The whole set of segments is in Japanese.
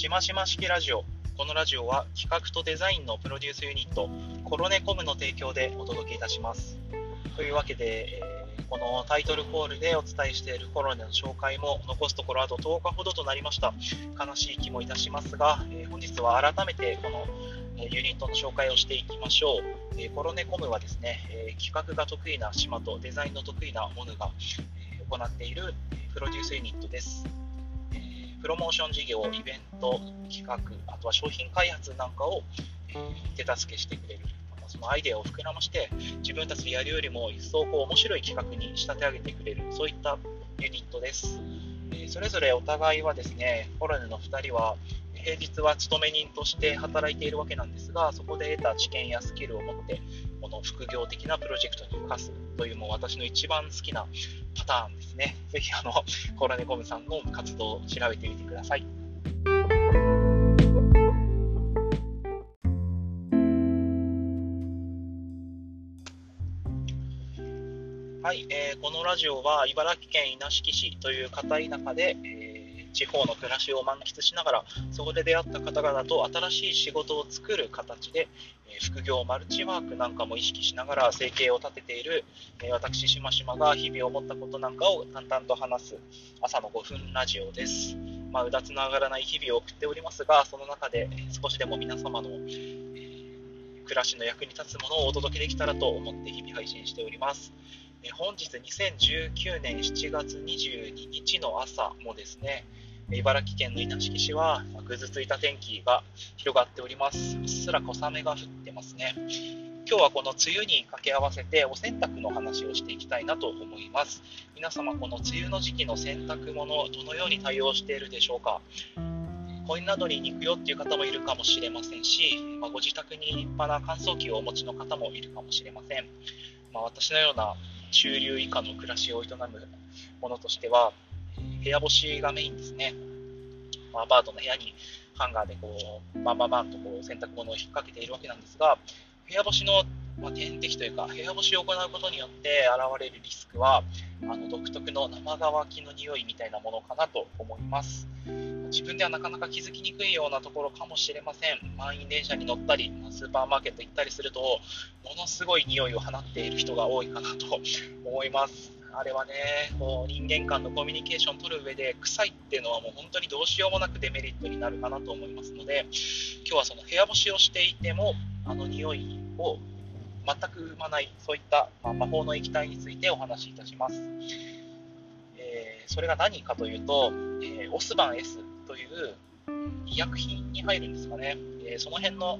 しましま式ラジオこのラジオは企画とデザインのプロデュースユニットコロネコムの提供でお届けいたしますというわけで、えーこのタイトルコールでお伝えしているコロネの紹介も残すところあと10日ほどとなりました悲しい気もいたしますが、えー本日は改めてこのユニットの紹介をしていきましょう。えーコロネコムはですね、え企画が得意な島とデザインの得意なモヌが、行っているプロデュースユニットです。プロモーション事業、イベント、企画、あとは商品開発なんかを、えー手助けしてくれる。まそのアイデアを膨らまして、自分たちでやるよりも一層こう面白い企画に仕立て上げてくれる、そういったユニットです。えーそれぞれお互いはですね、コロネの2人は、平日は勤め人として働いているわけなんですが、そこで得た知見やスキルを持って、の副業的なプロジェクトに生かすという、もう私の一番好きなパターンですね。ぜひ、あの、コロネコムさんの活動を調べてみてください。はい、えーこのラジオは茨城県稲敷市という片田舎で、えー地方の暮らしを満喫しながらそこで出会った方々と新しい仕事を作る形で、え副業マルチワークなんかも意識しながら生計を立てている、え私しましまが日々思ったことなんかを淡々と話す朝の5分ラジオです。まあ、うだつの上がらない日々を送っておりますが、その中で少しでも皆様の、暮らしの役に立つものをお届けできたらと思って日々配信しております。え本日2019年7月22日の朝もですね、茨城県の稲敷市はぐずついた天気が広がっております。うっすら小雨が降ってますね。今日はこの梅雨に掛け合わせてお洗濯の話をしていきたいなと思います。皆様この梅雨の時期の洗濯物どのように対応しているでしょうか？コインランドリーに行くよっていう方もいるかもしれませんし、まあご自宅に立派な乾燥機をお持ちの方もいるかもしれません。まあ、私のような中流以下の暮らしを営むものとしては、部屋干しがメインですね。まあアパートの部屋にハンガーでこう、バンバンバンとこう洗濯物を引っ掛けているわけなんですが、部屋干しの、まあ、天敵というか、部屋干しを行うことによって現れるリスクは、あの独特の生乾きの匂いみたいなものかなと思います。自分ではなかなか気づきにくいようなところかもしれません。満員電車に乗ったり、スーパーマーケット行ったりすると、ものすごい匂いを放っている人が多いかなと思います。あれはね、こう人間間のコミュニケーションを取る上で、臭いっていうのはもう本当にどうしようもなくデメリットになるかなと思いますので、今日はその部屋干しをしていても、あの匂いを全く生まない、そういった、まあ魔法の液体についてお話しいたします。えーそれが何かというと、えーオスバン S という医薬品に入るんですかね、えーその辺の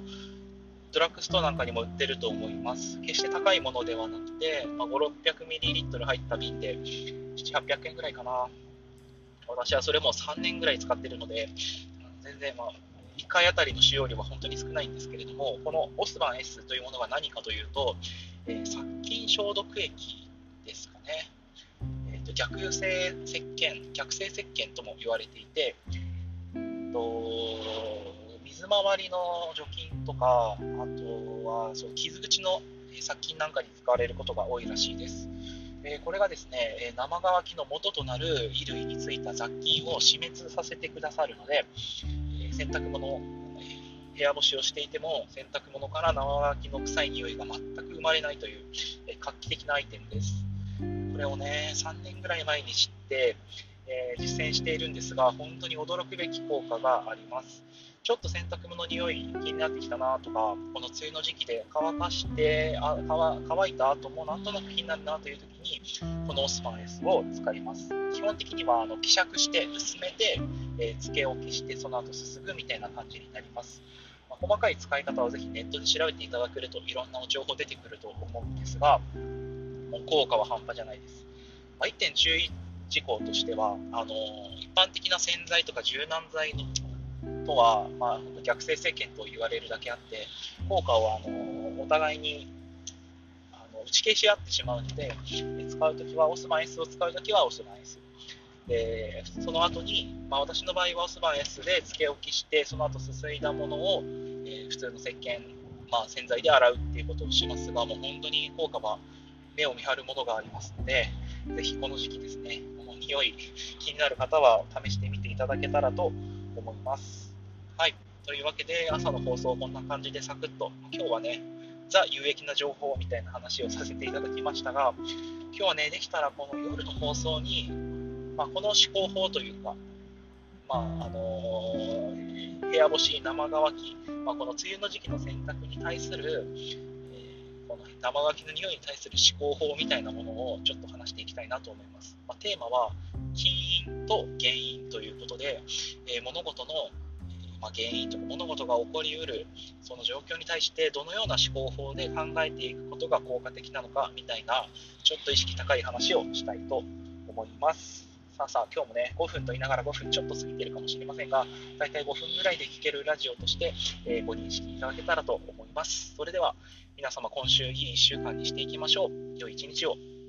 ドラッグストアなんかにも売ってると思います。決して高いものではなくて、まあ、5、600ml 入った瓶で7、800円ぐらいかな。私はそれも3年ぐらい使ってるので、全然、まあ、1回あたりの使用量は本当に少ないんですけれども、このオスバン S というものが何かというと、えー殺菌消毒液ですかね。えーと逆性石鹸、逆性石鹸とも言われていて、水回りの除菌とか、あとはそう傷口の殺菌なんかに使われることが多いらしいです。えこれがですね、生乾きの元となる衣類についた雑菌を死滅させてくださるので、え洗濯物、部屋干しをしていても洗濯物から生乾きの臭い匂いが全く生まれないという、え画期的なアイテムです。これをね、3年ぐらい前に知って、え実践しているんですが、本当に驚くべき効果があります。ちょっと洗濯物の匂い気になってきたなとか、この梅雨の時期で乾かして、あ乾いた後もなんとなく気になるなという時に、このオスパン S を使います。基本的にはあの希釈して薄めて、えー、漬け置きして、その後すすぐみたいな感じになります。まあ細かい使い方はぜひネットで調べていただけるといろんな情報出てくると思うんですが、もう効果は半端じゃないです。まあ、1点注意事項としては、あの一般的な洗剤とか柔軟剤のとは、まあ、逆性石鹸と言われるだけあって、効果をあのお互いにあの打ち消し合ってしまうので、使うときはオスバン S を使うときはオスバン S。でその後に、まあ、私の場合はオスバン S で漬け置きして、その後すすいだものを、えー普通の石鹸、まあ、洗剤で洗うっていうことをしますが、もう本当に効果は目を見張るものがありますので、ぜひこの時期ですね、この匂い気になる方は試してみていただけたらと思います。思いますはい。というわけで、朝の放送こんな感じでサクッと、今日はね、ザ有益な情報みたいな話をさせていただきましたが、今日はね、できたらこの夜の放送に、まあ、この思考法というか、まああのー、部屋干し生乾き、まあ、この梅雨の時期の洗濯に対する、えー、この生乾きの匂いに対する思考法みたいなものをちょっと話していきたいなと思います。まあ、テーマは、起因と原因ということで、えー、物事のまあ、原因とか物事が起こりうるその状況に対してどのような思考法で考えていくことが効果的なのかみたいなちょっと意識高い話をしたいと思います。さあさあ今日もね5分と言いながら5分ちょっと過ぎてるかもしれませんが大体5分ぐらいで聞けるラジオとして、えー、ご認識いただけたらと思います。それでは皆様今週いい1週間にしていきましょう。良い一日を。